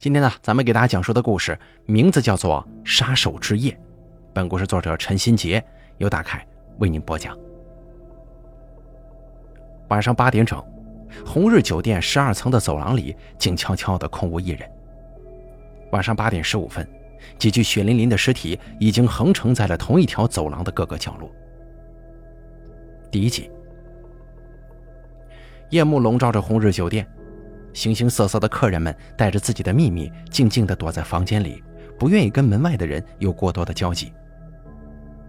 今天呢，咱们给大家讲述的故事名字叫做《杀手之夜》。本故事作者陈新杰由大凯为您播讲。晚上八点整，红日酒店十二层的走廊里静悄悄的，空无一人。晚上八点十五分，几具血淋淋的尸体已经横陈在了同一条走廊的各个角落。第一集，夜幕笼罩着红日酒店。形形色色的客人们带着自己的秘密，静静地躲在房间里，不愿意跟门外的人有过多的交集。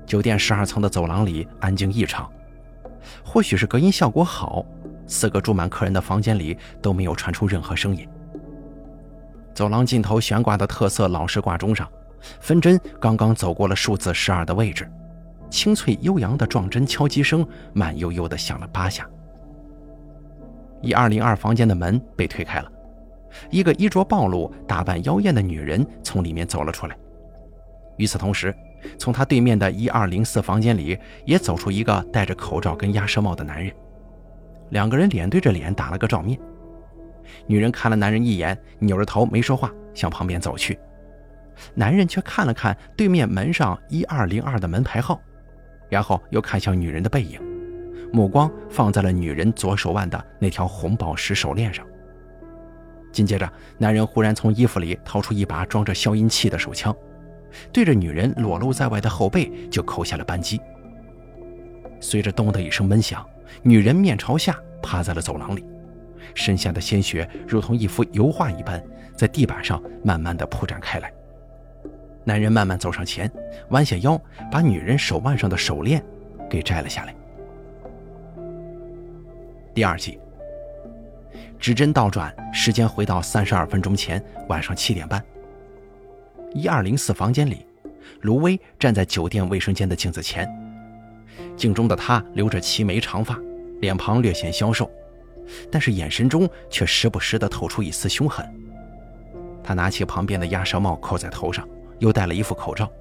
酒店十二层的走廊里安静异常，或许是隔音效果好，四个住满客人的房间里都没有传出任何声音。走廊尽头悬挂的特色老式挂钟上，分针刚刚走过了数字十二的位置，清脆悠扬的撞针敲击声慢悠悠地响了八下。一二零二房间的门被推开了，一个衣着暴露、打扮妖艳的女人从里面走了出来。与此同时，从他对面的一二零四房间里也走出一个戴着口罩跟鸭舌帽的男人。两个人脸对着脸打了个照面。女人看了男人一眼，扭着头没说话，向旁边走去。男人却看了看对面门上一二零二的门牌号，然后又看向女人的背影。目光放在了女人左手腕的那条红宝石手链上。紧接着，男人忽然从衣服里掏出一把装着消音器的手枪，对着女人裸露在外的后背就扣下了扳机。随着“咚”的一声闷响，女人面朝下趴在了走廊里，身下的鲜血如同一幅油画一般在地板上慢慢的铺展开来。男人慢慢走上前，弯下腰，把女人手腕上的手链给摘了下来。第二集，指针倒转，时间回到三十二分钟前，晚上七点半。一二零四房间里，卢威站在酒店卫生间的镜子前，镜中的他留着齐眉长发，脸庞略显消瘦，但是眼神中却时不时的透出一丝凶狠。他拿起旁边的鸭舌帽扣在头上，又戴了一副口罩，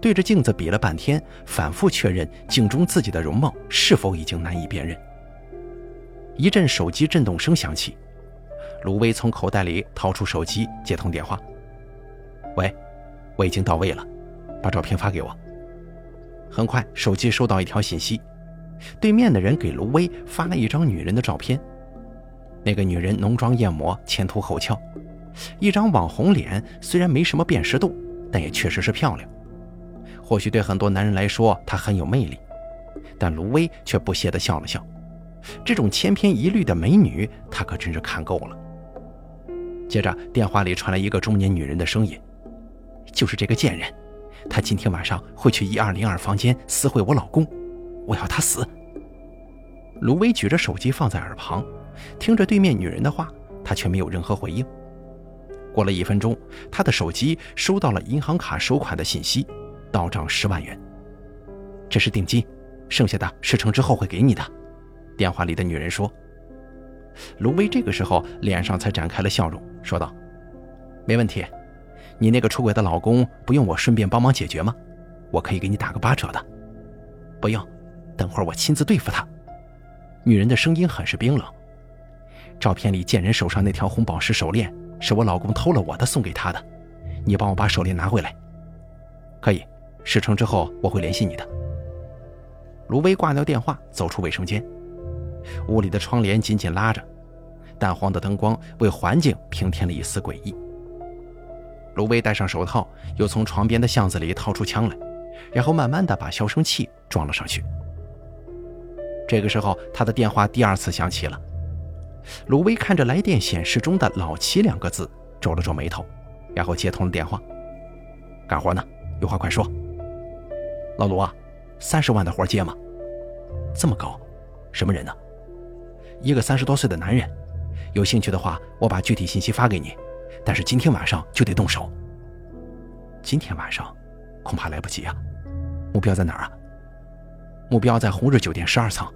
对着镜子比了半天，反复确认镜中自己的容貌是否已经难以辨认。一阵手机震动声响起，卢威从口袋里掏出手机接通电话。喂，我已经到位了，把照片发给我。很快，手机收到一条信息，对面的人给卢威发了一张女人的照片。那个女人浓妆艳抹，前凸后翘，一张网红脸，虽然没什么辨识度，但也确实是漂亮。或许对很多男人来说，她很有魅力，但卢威却不屑地笑了笑。这种千篇一律的美女，他可真是看够了。接着，电话里传来一个中年女人的声音：“就是这个贱人，她今天晚上会去一二零二房间私会我老公，我要他死。”卢威举着手机放在耳旁，听着对面女人的话，他却没有任何回应。过了一分钟，他的手机收到了银行卡收款的信息，到账十万元，这是定金，剩下的事成之后会给你的。电话里的女人说：“卢威这个时候脸上才展开了笑容，说道：‘没问题，你那个出轨的老公不用我顺便帮忙解决吗？我可以给你打个八折的。’不用，等会儿我亲自对付他。”女人的声音很是冰冷。照片里贱人手上那条红宝石手链是我老公偷了我的送给他的，你帮我把手链拿回来。可以，事成之后我会联系你的。卢威挂掉电话，走出卫生间。屋里的窗帘紧紧拉着，淡黄的灯光为环境平添了一丝诡异。卢威戴上手套，又从床边的巷子里掏出枪来，然后慢慢的把消声器装了上去。这个时候，他的电话第二次响起了。卢威看着来电显示中的“老齐”两个字，皱了皱眉头，然后接通了电话。干活呢，有话快说。老卢啊，三十万的活接吗？这么高，什么人呢？一个三十多岁的男人，有兴趣的话，我把具体信息发给你，但是今天晚上就得动手。今天晚上恐怕来不及啊！目标在哪儿啊？目标在红日酒店十二层。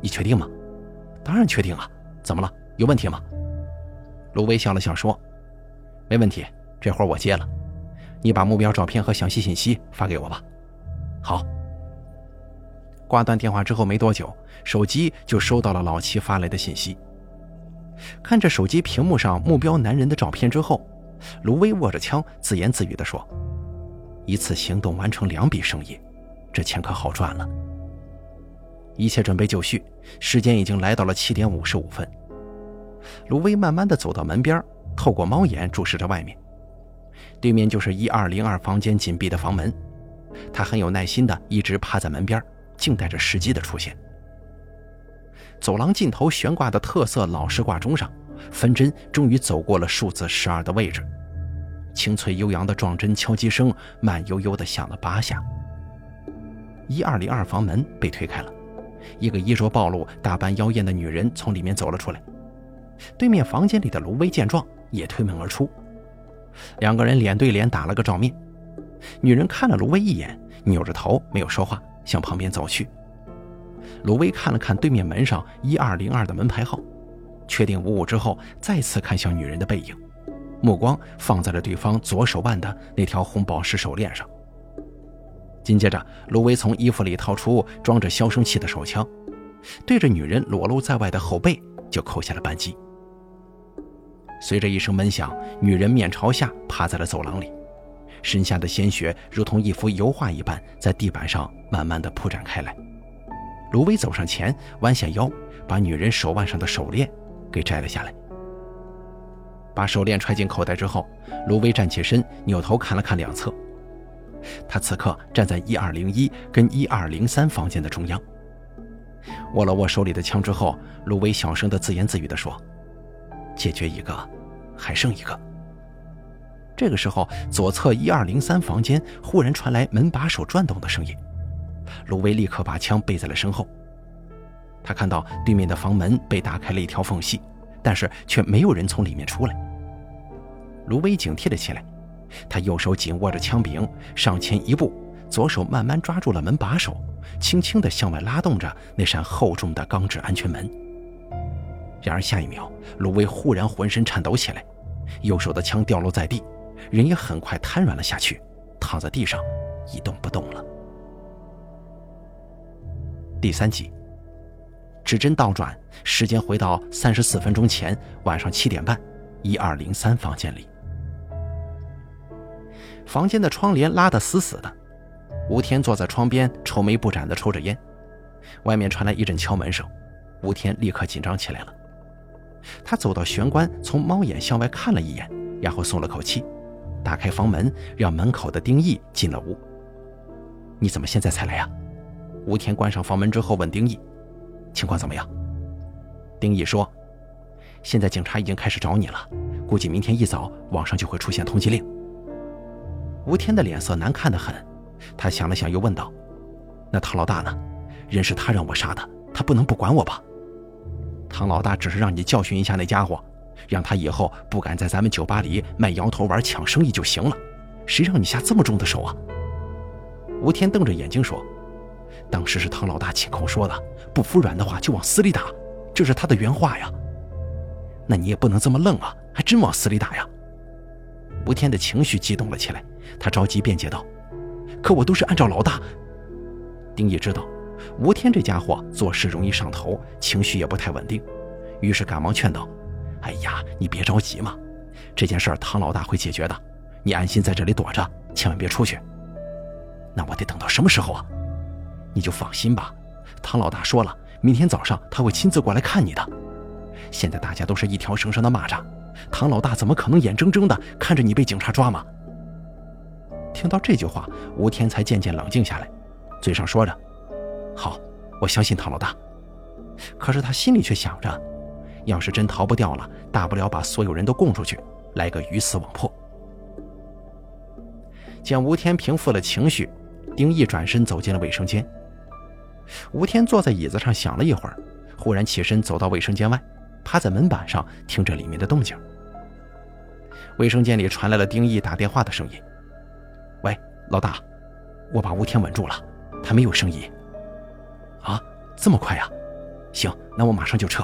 你确定吗？当然确定啊！怎么了？有问题吗？卢威笑了笑说：“没问题，这活我接了。你把目标照片和详细信息发给我吧。”好。挂断电话之后没多久，手机就收到了老七发来的信息。看着手机屏幕上目标男人的照片之后，卢威握着枪，自言自语地说：“一次行动完成两笔生意，这钱可好赚了。”一切准备就绪，时间已经来到了七点五十五分。卢威慢慢地走到门边，透过猫眼注视着外面，对面就是一二零二房间紧闭的房门。他很有耐心地一直趴在门边，静待着时机的出现。走廊尽头悬挂的特色老式挂钟上，分针终于走过了数字十二的位置，清脆悠扬的撞针敲击声慢悠悠地响了八下。一二零二房门被推开了，一个衣着暴露、打扮妖艳的女人从里面走了出来。对面房间里的卢威见状也推门而出，两个人脸对脸打了个照面。女人看了卢威一眼，扭着头没有说话，向旁边走去。卢威看了看对面门上一二零二的门牌号，确定无误之后，再次看向女人的背影，目光放在了对方左手腕的那条红宝石手链上。紧接着，卢威从衣服里掏出装着消声器的手枪，对着女人裸露在外的后背就扣下了扳机。随着一声闷响，女人面朝下趴在了走廊里。身下的鲜血如同一幅油画一般，在地板上慢慢的铺展开来。卢威走上前，弯下腰，把女人手腕上的手链给摘了下来。把手链揣进口袋之后，卢威站起身，扭头看了看两侧。他此刻站在一二零一跟一二零三房间的中央，握了握手里的枪之后，卢威小声的自言自语地说：“解决一个，还剩一个。”这个时候，左侧一二零三房间忽然传来门把手转动的声音，卢威立刻把枪背在了身后。他看到对面的房门被打开了一条缝隙，但是却没有人从里面出来。卢威警惕了起来，他右手紧握着枪柄，上前一步，左手慢慢抓住了门把手，轻轻地向外拉动着那扇厚重的钢制安全门。然而下一秒，卢威忽然浑身颤抖起来，右手的枪掉落在地。人也很快瘫软了下去，躺在地上一动不动了。第三集，指针倒转，时间回到三十四分钟前，晚上七点半，一二零三房间里，房间的窗帘拉得死死的，吴天坐在窗边，愁眉不展的抽着烟。外面传来一阵敲门声，吴天立刻紧张起来了。他走到玄关，从猫眼向外看了一眼，然后松了口气。打开房门，让门口的丁义进了屋。你怎么现在才来呀？吴天关上房门之后问丁义：“情况怎么样？”丁义说：“现在警察已经开始找你了，估计明天一早网上就会出现通缉令。”吴天的脸色难看的很，他想了想又问道：“那唐老大呢？人是他让我杀的，他不能不管我吧？”唐老大只是让你教训一下那家伙。让他以后不敢在咱们酒吧里卖摇头丸抢生意就行了，谁让你下这么重的手啊？吴天瞪着眼睛说：“当时是唐老大亲口说的，不服软的话就往死里打，这是他的原话呀。那你也不能这么愣啊，还真往死里打呀？”吴天的情绪激动了起来，他着急辩解道：“可我都是按照老大。”丁毅知道吴天这家伙做事容易上头，情绪也不太稳定，于是赶忙劝道。哎呀，你别着急嘛，这件事儿唐老大会解决的，你安心在这里躲着，千万别出去。那我得等到什么时候啊？你就放心吧，唐老大说了，明天早上他会亲自过来看你的。现在大家都是一条绳上的蚂蚱，唐老大怎么可能眼睁睁的看着你被警察抓嘛？听到这句话，吴天才渐渐冷静下来，嘴上说着：“好，我相信唐老大。”可是他心里却想着。要是真逃不掉了，大不了把所有人都供出去，来个鱼死网破。见吴天平复了情绪，丁义转身走进了卫生间。吴天坐在椅子上想了一会儿，忽然起身走到卫生间外，趴在门板上听着里面的动静。卫生间里传来了丁义打电话的声音：“喂，老大，我把吴天稳住了，他没有声音。”“啊，这么快呀？行，那我马上就撤。”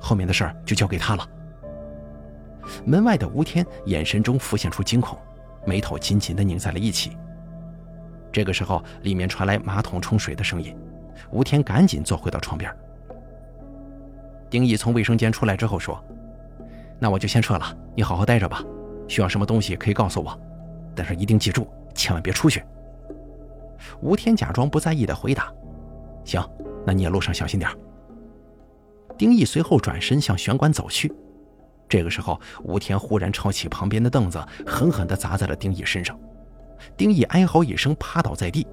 后面的事儿就交给他了。门外的吴天眼神中浮现出惊恐，眉头紧紧地拧在了一起。这个时候，里面传来马桶冲水的声音，吴天赶紧坐回到床边。丁毅从卫生间出来之后说：“那我就先撤了，你好好待着吧。需要什么东西可以告诉我，但是一定记住，千万别出去。”吴天假装不在意的回答：“行，那你也路上小心点。”丁义随后转身向玄关走去。这个时候，吴天忽然抄起旁边的凳子，狠狠地砸在了丁义身上。丁义哀嚎一声，趴倒在地。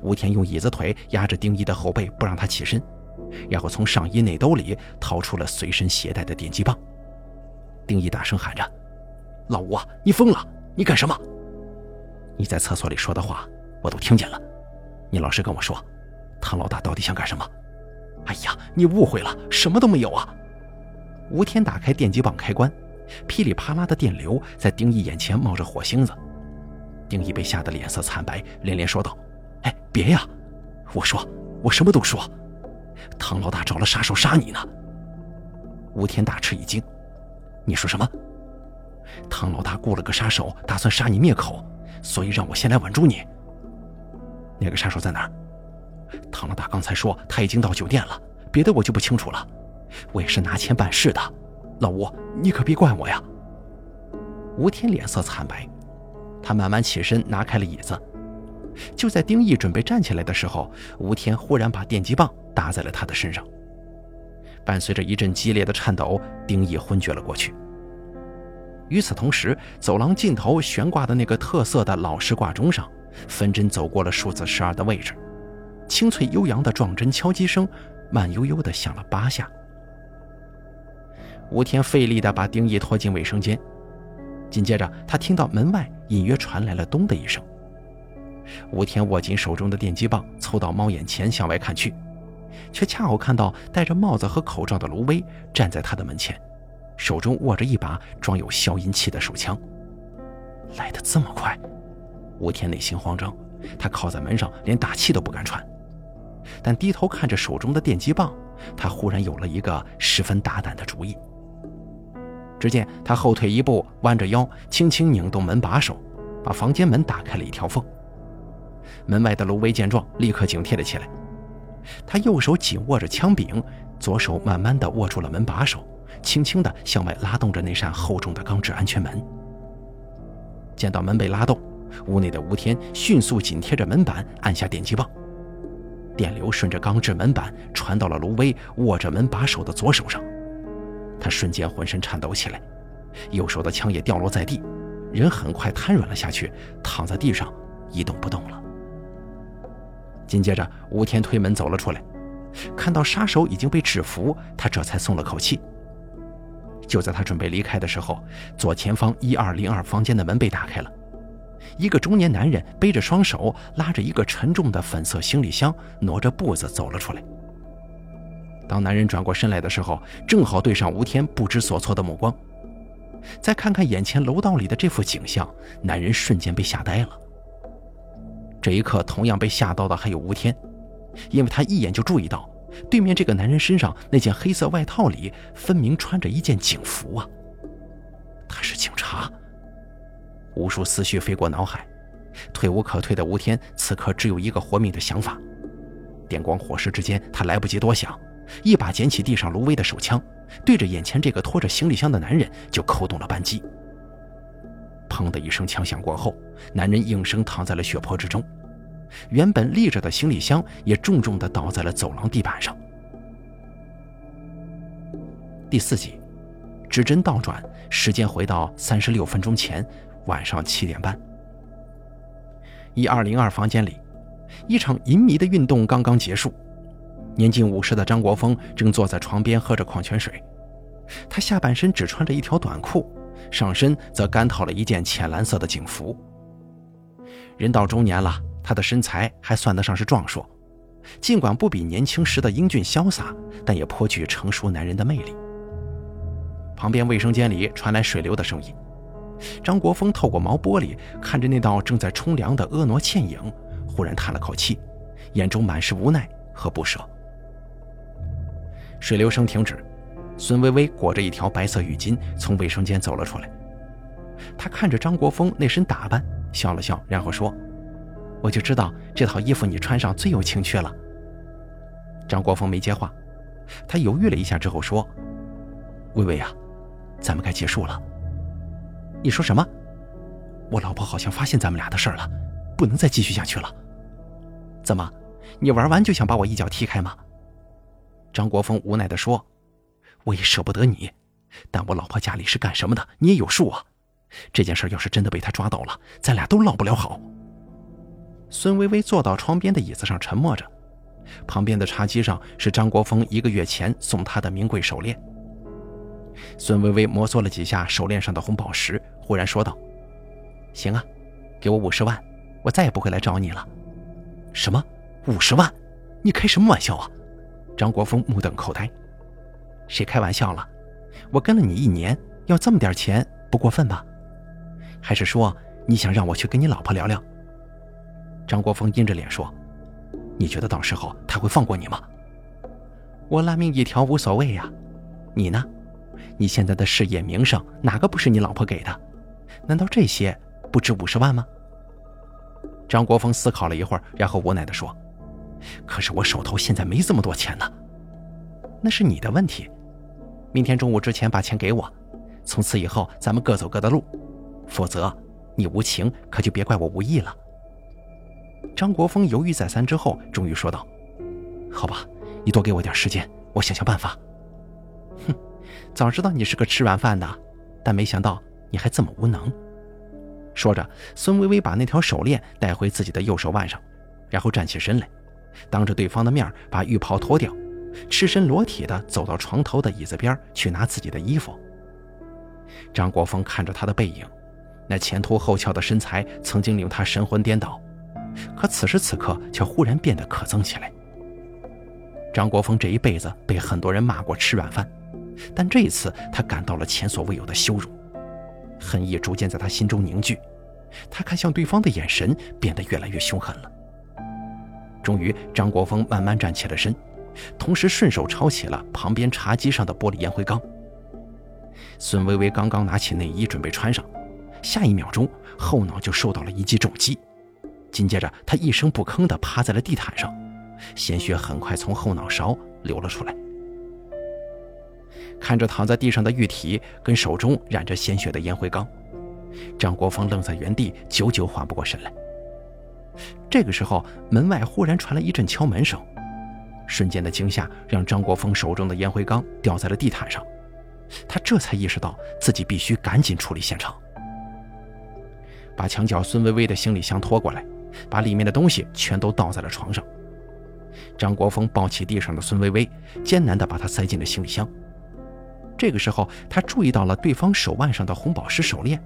吴天用椅子腿压着丁义的后背，不让他起身，然后从上衣内兜里掏出了随身携带的电击棒。丁义大声喊着：“老吴啊，你疯了！你干什么？你在厕所里说的话，我都听见了。你老实跟我说，唐老大到底想干什么？”哎呀，你误会了，什么都没有啊！吴天打开电击棒开关，噼里啪啦的电流在丁义眼前冒着火星子。丁义被吓得脸色惨白，连连说道：“哎，别呀！我说，我什么都说。唐老大找了杀手杀你呢。”吴天大吃一惊：“你说什么？唐老大雇了个杀手，打算杀你灭口，所以让我先来稳住你。那个杀手在哪儿？”唐老大刚才说他已经到酒店了，别的我就不清楚了。我也是拿钱办事的，老吴，你可别怪我呀。吴天脸色惨白，他慢慢起身，拿开了椅子。就在丁义准备站起来的时候，吴天忽然把电击棒打在了他的身上，伴随着一阵激烈的颤抖，丁义昏厥了过去。与此同时，走廊尽头悬挂的那个特色的老式挂钟上，分针走过了数字十二的位置。清脆悠扬的撞针敲击声，慢悠悠地响了八下。吴天费力地把丁义拖进卫生间，紧接着他听到门外隐约传来了“咚”的一声。吴天握紧手中的电击棒，凑到猫眼前向外看去，却恰好看到戴着帽子和口罩的卢威站在他的门前，手中握着一把装有消音器的手枪。来得这么快，吴天内心慌张，他靠在门上，连大气都不敢喘。但低头看着手中的电击棒，他忽然有了一个十分大胆的主意。只见他后退一步，弯着腰，轻轻拧动门把手，把房间门打开了一条缝。门外的卢威见状，立刻警惕了起来。他右手紧握着枪柄，左手慢慢地握住了门把手，轻轻地向外拉动着那扇厚重的钢制安全门。见到门被拉动，屋内的吴天迅速紧贴着门板，按下电击棒。电流顺着钢制门板传到了卢威握着门把手的左手上，他瞬间浑身颤抖起来，右手的枪也掉落在地，人很快瘫软了下去，躺在地上一动不动了。紧接着，吴天推门走了出来，看到杀手已经被制服，他这才松了口气。就在他准备离开的时候，左前方一二零二房间的门被打开了。一个中年男人背着双手，拉着一个沉重的粉色行李箱，挪着步子走了出来。当男人转过身来的时候，正好对上吴天不知所措的目光。再看看眼前楼道里的这幅景象，男人瞬间被吓呆了。这一刻，同样被吓到的还有吴天，因为他一眼就注意到，对面这个男人身上那件黑色外套里分明穿着一件警服啊！他是警察。无数思绪飞过脑海，退无可退的吴天此刻只有一个活命的想法。电光火石之间，他来不及多想，一把捡起地上卢威的手枪，对着眼前这个拖着行李箱的男人就扣动了扳机。砰的一声枪响过后，男人应声躺在了血泊之中，原本立着的行李箱也重重地倒在了走廊地板上。第四集，指针倒转，时间回到三十六分钟前。晚上七点半，一二零二房间里，一场淫迷的运动刚刚结束。年近五十的张国峰正坐在床边喝着矿泉水，他下半身只穿着一条短裤，上身则干套了一件浅蓝色的警服。人到中年了，他的身材还算得上是壮硕，尽管不比年轻时的英俊潇洒，但也颇具成熟男人的魅力。旁边卫生间里传来水流的声音。张国峰透过毛玻璃看着那道正在冲凉的婀娜倩影，忽然叹了口气，眼中满是无奈和不舍。水流声停止，孙薇薇裹着一条白色浴巾从卫生间走了出来。她看着张国峰那身打扮，笑了笑，然后说：“我就知道这套衣服你穿上最有情趣了。”张国峰没接话，他犹豫了一下之后说：“薇薇呀，咱们该结束了。你说什么？我老婆好像发现咱们俩的事儿了，不能再继续下去了。怎么，你玩完就想把我一脚踢开吗？张国峰无奈地说：“我也舍不得你，但我老婆家里是干什么的，你也有数啊。这件事要是真的被他抓到了，咱俩都落不了好。”孙薇薇坐到窗边的椅子上沉默着，旁边的茶几上是张国峰一个月前送她的名贵手链。孙薇薇摩挲了几下手链上的红宝石，忽然说道：“行啊，给我五十万，我再也不会来找你了。”“什么？五十万？你开什么玩笑啊？”张国峰目瞪口呆。“谁开玩笑了？我跟了你一年，要这么点钱不过分吧？还是说你想让我去跟你老婆聊聊？”张国峰阴着脸说：“你觉得到时候他会放过你吗？我烂命一条无所谓呀，你呢？你现在的事业名声哪个不是你老婆给的？难道这些不值五十万吗？”张国峰思考了一会儿，然后无奈地说：“可是我手头现在没这么多钱呢。那是你的问题，明天中午之前把钱给我，从此以后咱们各走各的路，否则你无情可就别怪我无义了。”张国峰犹豫再三之后，终于说道：“好吧，你多给我点时间，我想想办法。”哼，早知道你是个吃软饭的，但没想到你还这么无能。说着，孙薇薇把那条手链戴回自己的右手腕上，然后站起身来，当着对方的面把浴袍脱掉，赤身裸体的走到床头的椅子边去拿自己的衣服。张国峰看着她的背影，那前凸后翘的身材曾经令他神魂颠倒。可此时此刻却忽然变得可憎起来。张国峰这一辈子被很多人骂过吃软饭，但这一次他感到了前所未有的羞辱，恨意逐渐在他心中凝聚，他看向对方的眼神变得越来越凶狠了。终于，张国峰慢慢站起了身，同时顺手抄起了旁边茶几上的玻璃烟灰缸。孙薇薇刚刚拿起内衣准备穿上，下一秒钟后脑就受到了一记重击。紧接着，他一声不吭地趴在了地毯上，鲜血很快从后脑勺流了出来。看着躺在地上的玉体跟手中染着鲜血的烟灰缸，张国峰愣在原地，久久缓不过神来。这个时候，门外忽然传来一阵敲门声，瞬间的惊吓让张国峰手中的烟灰缸掉在了地毯上，他这才意识到自己必须赶紧处理现场，把墙角孙薇薇的行李箱拖过来。把里面的东西全都倒在了床上。张国峰抱起地上的孙薇薇，艰难地把她塞进了行李箱。这个时候，他注意到了对方手腕上的红宝石手链，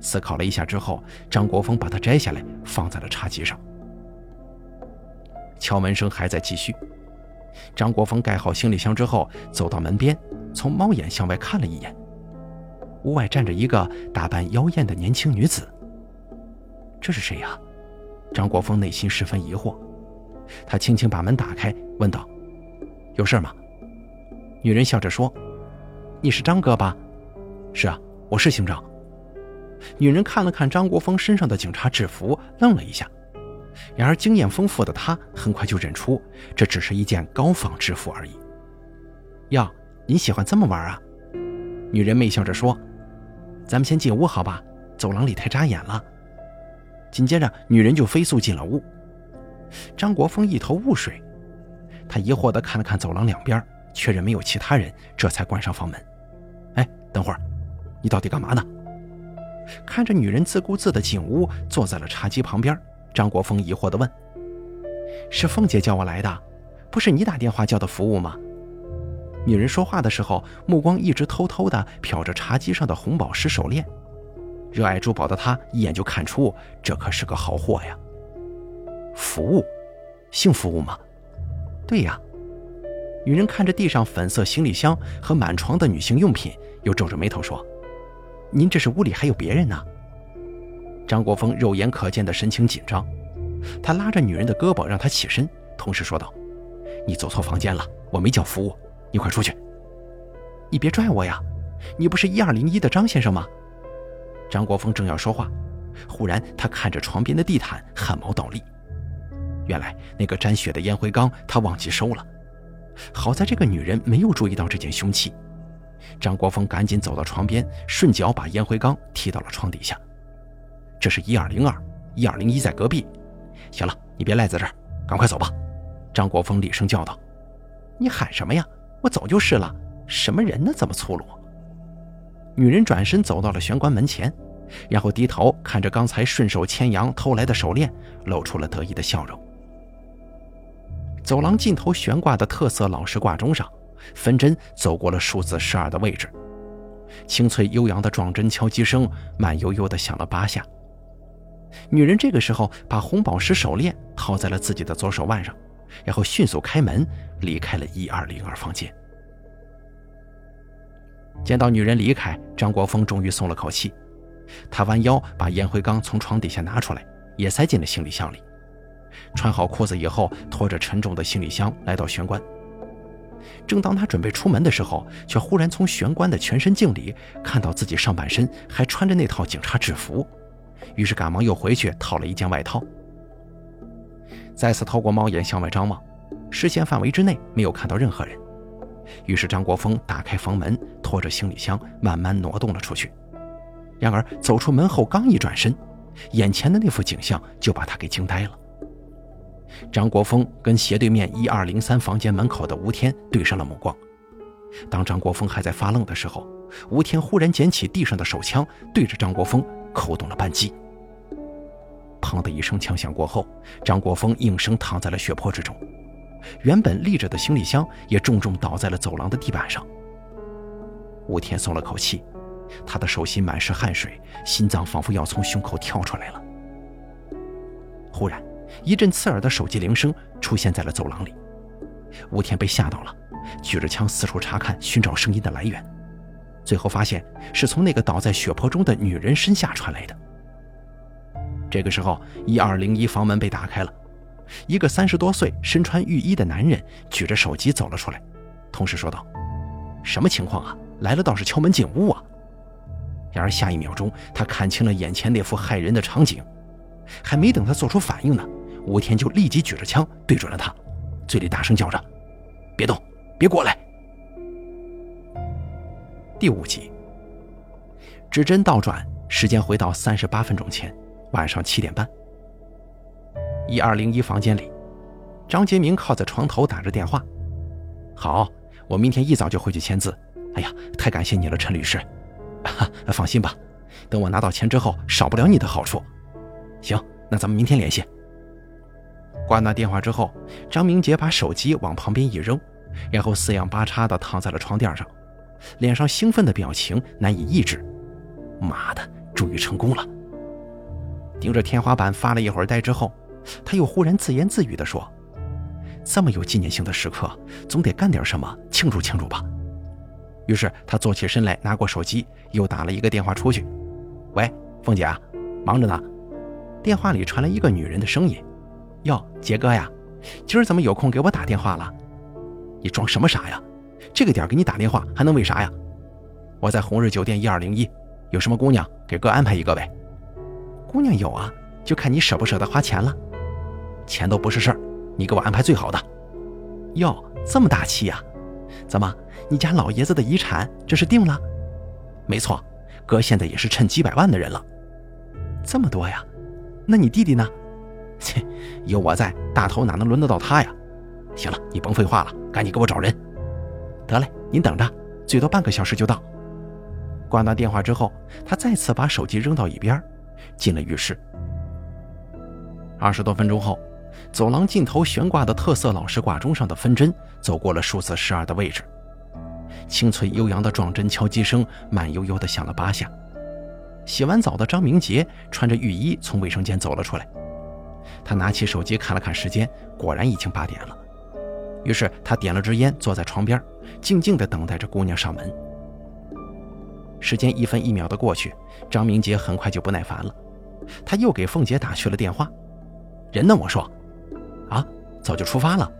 思考了一下之后，张国峰把它摘下来放在了茶几上。敲门声还在继续。张国峰盖好行李箱之后，走到门边，从猫眼向外看了一眼，屋外站着一个打扮妖艳的年轻女子。这是谁呀？张国峰内心十分疑惑，他轻轻把门打开，问道：“有事吗？”女人笑着说：“你是张哥吧？”“是啊，我是姓张。”女人看了看张国峰身上的警察制服，愣了一下。然而经验丰富的她很快就认出，这只是一件高仿制服而已。哟，你喜欢这么玩啊？女人媚笑着说：“咱们先进屋好吧？走廊里太扎眼了。”紧接着，女人就飞速进了屋。张国峰一头雾水，他疑惑地看了看走廊两边，确认没有其他人，这才关上房门。哎，等会儿，你到底干嘛呢？看着女人自顾自地进屋，坐在了茶几旁边，张国峰疑惑地问：“是凤姐叫我来的，不是你打电话叫的服务吗？”女人说话的时候，目光一直偷偷地瞟着茶几上的红宝石手链。热爱珠宝的他一眼就看出，这可是个好货呀。服务，性服务吗？对呀。女人看着地上粉色行李箱和满床的女性用品，又皱着眉头说：“您这是屋里还有别人呢？”张国峰肉眼可见的神情紧张，他拉着女人的胳膊让她起身，同时说道：“你走错房间了，我没叫服务，你快出去。你别拽我呀，你不是一二零一的张先生吗？”张国峰正要说话，忽然他看着床边的地毯，汗毛倒立。原来那个沾血的烟灰缸他忘记收了。好在这个女人没有注意到这件凶器。张国峰赶紧走到床边，顺脚把烟灰缸踢到了床底下。这是一二零二，一二零一在隔壁。行了，你别赖在这儿，赶快走吧。张国峰厉声叫道：“你喊什么呀？我走就是了。什么人呢？这么粗鲁？”女人转身走到了玄关门前，然后低头看着刚才顺手牵羊偷来的手链，露出了得意的笑容。走廊尽头悬挂的特色老式挂钟上，分针走过了数字十二的位置，清脆悠扬的撞针敲击声慢悠悠地响了八下。女人这个时候把红宝石手链套在了自己的左手腕上，然后迅速开门离开了一二零二房间。见到女人离开，张国峰终于松了口气。他弯腰把烟灰缸从床底下拿出来，也塞进了行李箱里。穿好裤子以后，拖着沉重的行李箱来到玄关。正当他准备出门的时候，却忽然从玄关的全身镜里看到自己上半身还穿着那套警察制服。于是赶忙又回去套了一件外套。再次透过猫眼向外张望，视线范围之内没有看到任何人。于是张国峰打开房门，拖着行李箱慢慢挪动了出去。然而走出门后，刚一转身，眼前的那幅景象就把他给惊呆了。张国峰跟斜对面一二零三房间门口的吴天对上了目光。当张国峰还在发愣的时候，吴天忽然捡起地上的手枪，对着张国峰扣动了扳机。砰的一声枪响过后，张国峰应声躺在了血泊之中，原本立着的行李箱也重重倒在了走廊的地板上。吴天松了口气，他的手心满是汗水，心脏仿佛要从胸口跳出来了。忽然，一阵刺耳的手机铃声出现在了走廊里，吴天被吓到了，举着枪四处查看，寻找声音的来源，最后发现是从那个倒在血泊中的女人身下传来的。这个时候，一二零一房门被打开了，一个三十多岁、身穿浴衣的男人举着手机走了出来，同时说道：“什么情况啊？来了倒是敲门进屋啊！”然而下一秒钟，他看清了眼前那幅骇人的场景，还没等他做出反应呢，吴天就立即举着枪对准了他，嘴里大声叫着：“别动，别过来！”第五集，指针倒转，时间回到三十八分钟前。晚上七点半，一二零一房间里，张杰明靠在床头打着电话。好，我明天一早就回去签字。哎呀，太感谢你了，陈律师。哈，放心吧，等我拿到钱之后，少不了你的好处。行，那咱们明天联系。挂断电话之后，张明杰把手机往旁边一扔，然后四仰八叉地躺在了床垫上，脸上兴奋的表情难以抑制。妈的，终于成功了！盯着天花板发了一会儿呆之后，他又忽然自言自语地说：“这么有纪念性的时刻，总得干点什么庆祝庆祝吧。”于是他坐起身来，拿过手机，又打了一个电话出去：“喂，凤姐啊，忙着呢。”电话里传来一个女人的声音：“哟，杰哥呀，今儿怎么有空给我打电话了？你装什么傻呀？这个点给你打电话还能为啥呀？我在红日酒店一二零一，有什么姑娘给哥安排一个呗。”姑娘有啊，就看你舍不舍得花钱了。钱都不是事儿，你给我安排最好的。哟，这么大气呀？怎么，你家老爷子的遗产这是定了？没错，哥现在也是趁几百万的人了。这么多呀？那你弟弟呢？切，有我在，大头哪能轮得到他呀？行了，你甭废话了，赶紧给我找人。得嘞，您等着，最多半个小时就到。挂断电话之后，他再次把手机扔到一边。进了浴室。二十多分钟后，走廊尽头悬挂的特色老式挂钟上的分针走过了数字十二的位置，清脆悠扬的撞针敲击声慢悠悠地响了八下。洗完澡的张明杰穿着浴衣从卫生间走了出来，他拿起手机看了看时间，果然已经八点了。于是他点了支烟，坐在床边，静静地等待着姑娘上门。时间一分一秒的过去，张明杰很快就不耐烦了，他又给凤姐打去了电话。人呢？我说，啊，早就出发了。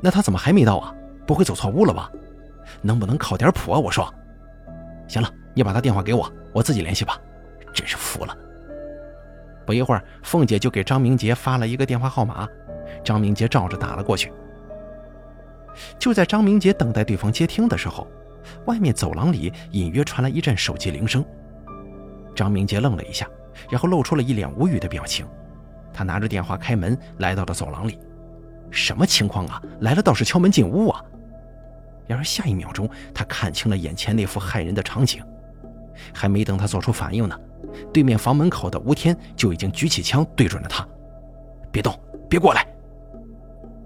那他怎么还没到啊？不会走错屋了吧？能不能靠点谱啊？我说，行了，你把他电话给我，我自己联系吧。真是服了。不一会儿，凤姐就给张明杰发了一个电话号码，张明杰照着打了过去。就在张明杰等待对方接听的时候，外面走廊里隐约传来一阵手机铃声。张明杰愣了一下，然后露出了一脸无语的表情。他拿着电话开门，来到了走廊里。什么情况啊？来了倒是敲门进屋啊！然而下一秒钟，他看清了眼前那幅骇人的场景。还没等他做出反应呢，对面房门口的吴天就已经举起枪对准了他。别动，别过来！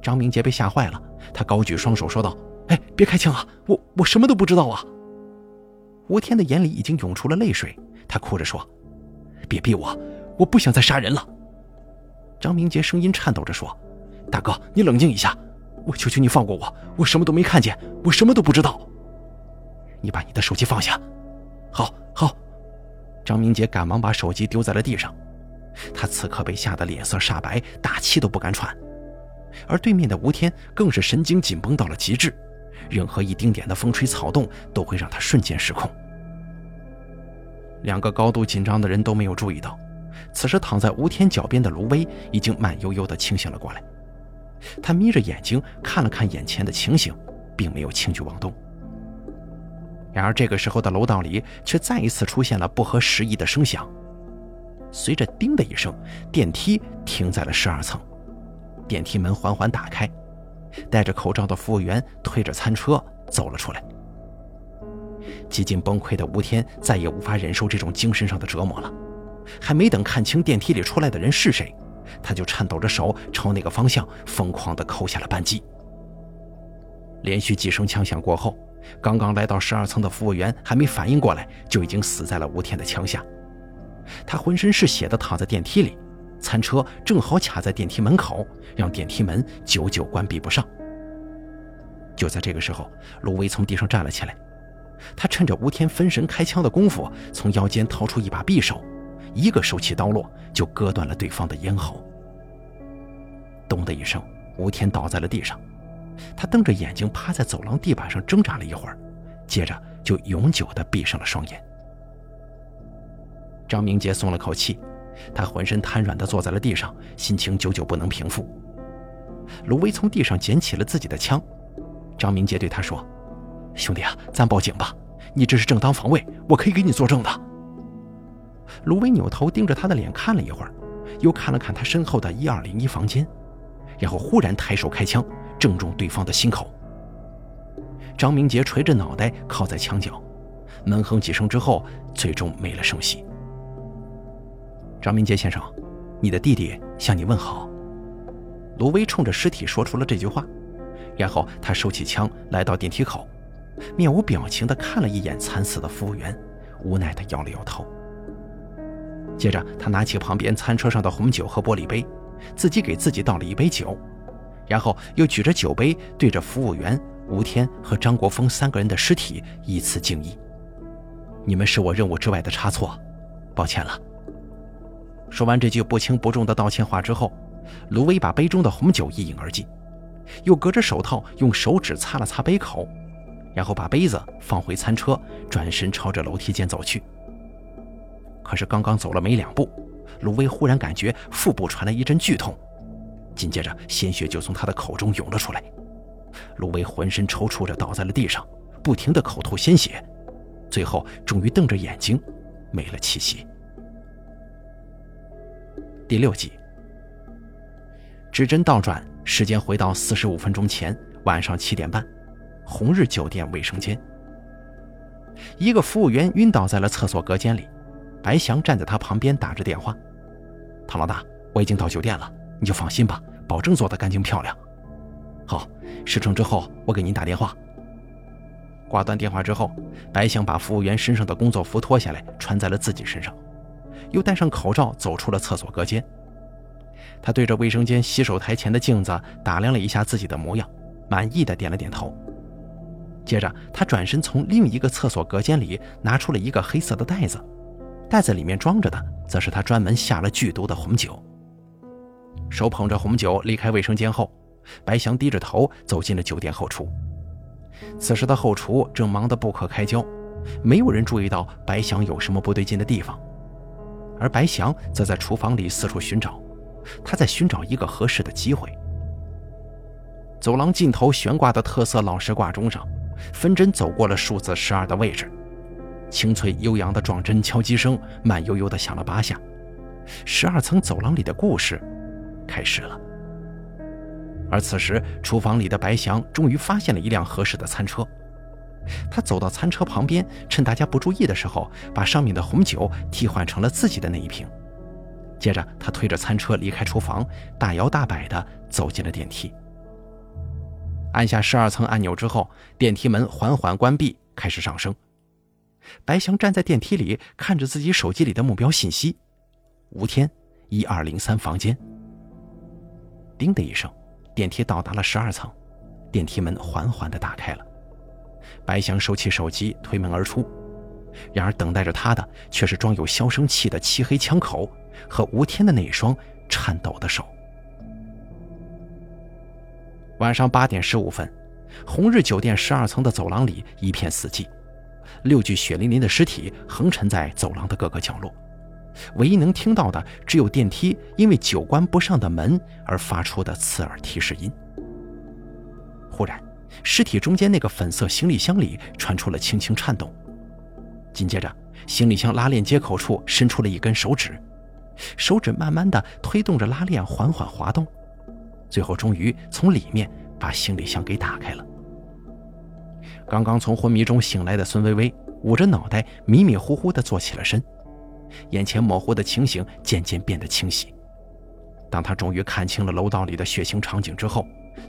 张明杰被吓坏了，他高举双手说道：“哎，别开枪啊！我我什么都不知道啊！”吴天的眼里已经涌出了泪水，他哭着说：“别逼我，我不想再杀人了。”张明杰声音颤抖着说：“大哥，你冷静一下，我求求你放过我，我什么都没看见，我什么都不知道。你把你的手机放下。”“好，好。”张明杰赶忙把手机丢在了地上，他此刻被吓得脸色煞白，大气都不敢喘。而对面的吴天更是神经紧绷到了极致，任何一丁点的风吹草动都会让他瞬间失控。两个高度紧张的人都没有注意到，此时躺在吴天脚边的卢威已经慢悠悠地清醒了过来。他眯着眼睛看了看眼前的情形，并没有轻举妄动。然而这个时候的楼道里却再一次出现了不合时宜的声响，随着“叮”的一声，电梯停在了十二层。电梯门缓缓打开，戴着口罩的服务员推着餐车走了出来。几近崩溃的吴天再也无法忍受这种精神上的折磨了，还没等看清电梯里出来的人是谁，他就颤抖着手朝那个方向疯狂地扣下了扳机。连续几声枪响过后，刚刚来到十二层的服务员还没反应过来，就已经死在了吴天的枪下。他浑身是血地躺在电梯里。餐车正好卡在电梯门口，让电梯门久久关闭不上。就在这个时候，卢威从地上站了起来，他趁着吴天分神开枪的功夫，从腰间掏出一把匕首，一个手起刀落就割断了对方的咽喉。咚的一声，吴天倒在了地上，他瞪着眼睛趴在走廊地板上挣扎了一会儿，接着就永久地闭上了双眼。张明杰松了口气。他浑身瘫软地坐在了地上，心情久久不能平复。卢威从地上捡起了自己的枪，张明杰对他说：“兄弟啊，咱报警吧，你这是正当防卫，我可以给你作证的。”卢威扭头盯着他的脸看了一会儿，又看了看他身后的一二零一房间，然后忽然抬手开枪，正中对方的心口。张明杰垂着脑袋靠在墙角，闷哼几声之后，最终没了声息。张明杰先生，你的弟弟向你问好。卢威冲着尸体说出了这句话，然后他收起枪，来到电梯口，面无表情地看了一眼惨死的服务员，无奈地摇了摇头。接着，他拿起旁边餐车上的红酒和玻璃杯，自己给自己倒了一杯酒，然后又举着酒杯对着服务员吴天和张国峰三个人的尸体依次敬意：“你们是我任务之外的差错，抱歉了。”说完这句不轻不重的道歉话之后，卢威把杯中的红酒一饮而尽，又隔着手套用手指擦了擦杯口，然后把杯子放回餐车，转身朝着楼梯间走去。可是刚刚走了没两步，卢威忽然感觉腹部传来一阵剧痛，紧接着鲜血就从他的口中涌了出来，卢威浑身抽搐着倒在了地上，不停地口吐鲜血，最后终于瞪着眼睛没了气息。第六集，指针倒转，时间回到四十五分钟前，晚上七点半，红日酒店卫生间，一个服务员晕倒在了厕所隔间里，白翔站在他旁边打着电话：“唐老大，我已经到酒店了，你就放心吧，保证做得干净漂亮。”好，事成之后我给您打电话。挂断电话之后，白翔把服务员身上的工作服脱下来，穿在了自己身上。又戴上口罩，走出了厕所隔间。他对着卫生间洗手台前的镜子打量了一下自己的模样，满意的点了点头。接着，他转身从另一个厕所隔间里拿出了一个黑色的袋子，袋子里面装着的则是他专门下了剧毒的红酒。手捧着红酒离开卫生间后，白翔低着头走进了酒店后厨。此时的后厨正忙得不可开交，没有人注意到白翔有什么不对劲的地方。而白翔则在厨房里四处寻找，他在寻找一个合适的机会。走廊尽头悬挂的特色老式挂钟上，分针走过了数字十二的位置，清脆悠扬的撞针敲击声慢悠悠地响了八下，十二层走廊里的故事开始了。而此时，厨房里的白翔终于发现了一辆合适的餐车。他走到餐车旁边，趁大家不注意的时候，把上面的红酒替换成了自己的那一瓶。接着，他推着餐车离开厨房，大摇大摆地走进了电梯。按下十二层按钮之后，电梯门缓缓关闭，开始上升。白翔站在电梯里，看着自己手机里的目标信息：吴天，一二零三房间。叮的一声。电梯到达了十二层，电梯门缓缓地打开了。白翔收起手机，推门而出。然而，等待着他的却是装有消声器的漆黑枪口和吴天的那一双颤抖的手。晚上八点十五分，红日酒店十二层的走廊里一片死寂，六具血淋淋的尸体横陈在走廊的各个角落。唯一能听到的，只有电梯因为久关不上的门而发出的刺耳提示音。忽然，尸体中间那个粉色行李箱里传出了轻轻颤动，紧接着，行李箱拉链接口处伸出了一根手指，手指慢慢的推动着拉链缓缓滑动，最后终于从里面把行李箱给打开了。刚刚从昏迷中醒来的孙薇薇捂着脑袋，迷迷糊糊的坐起了身。眼前模糊的情形渐渐变得清晰。当他终于看清了楼道里的血腥场景之后，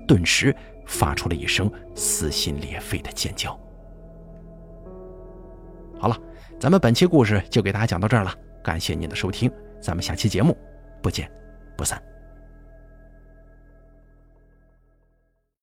顿时发出了一声撕心裂肺的尖叫。好了，咱们本期故事就给大家讲到这儿了，感谢您的收听，咱们下期节目不见不散。